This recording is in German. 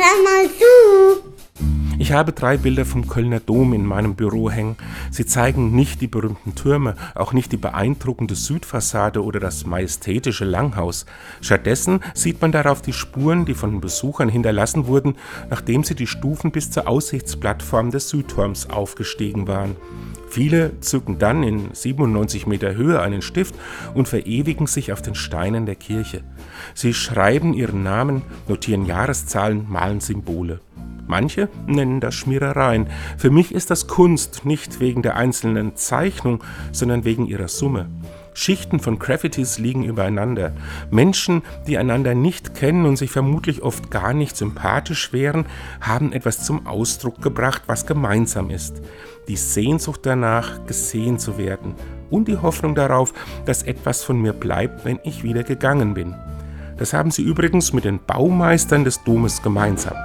Hör mal zu! Ich habe drei Bilder vom Kölner Dom in meinem Büro hängen. Sie zeigen nicht die berühmten Türme, auch nicht die beeindruckende Südfassade oder das majestätische Langhaus. Stattdessen sieht man darauf die Spuren, die von Besuchern hinterlassen wurden, nachdem sie die Stufen bis zur Aussichtsplattform des Südturms aufgestiegen waren. Viele zücken dann in 97 Meter Höhe einen Stift und verewigen sich auf den Steinen der Kirche. Sie schreiben ihren Namen, notieren Jahreszahlen, malen Symbole. Manche nennen das Schmierereien. Für mich ist das Kunst nicht wegen der einzelnen Zeichnung, sondern wegen ihrer Summe. Schichten von Graffitis liegen übereinander. Menschen, die einander nicht kennen und sich vermutlich oft gar nicht sympathisch wären, haben etwas zum Ausdruck gebracht, was gemeinsam ist. Die Sehnsucht danach, gesehen zu werden und die Hoffnung darauf, dass etwas von mir bleibt, wenn ich wieder gegangen bin. Das haben sie übrigens mit den Baumeistern des Domes gemeinsam.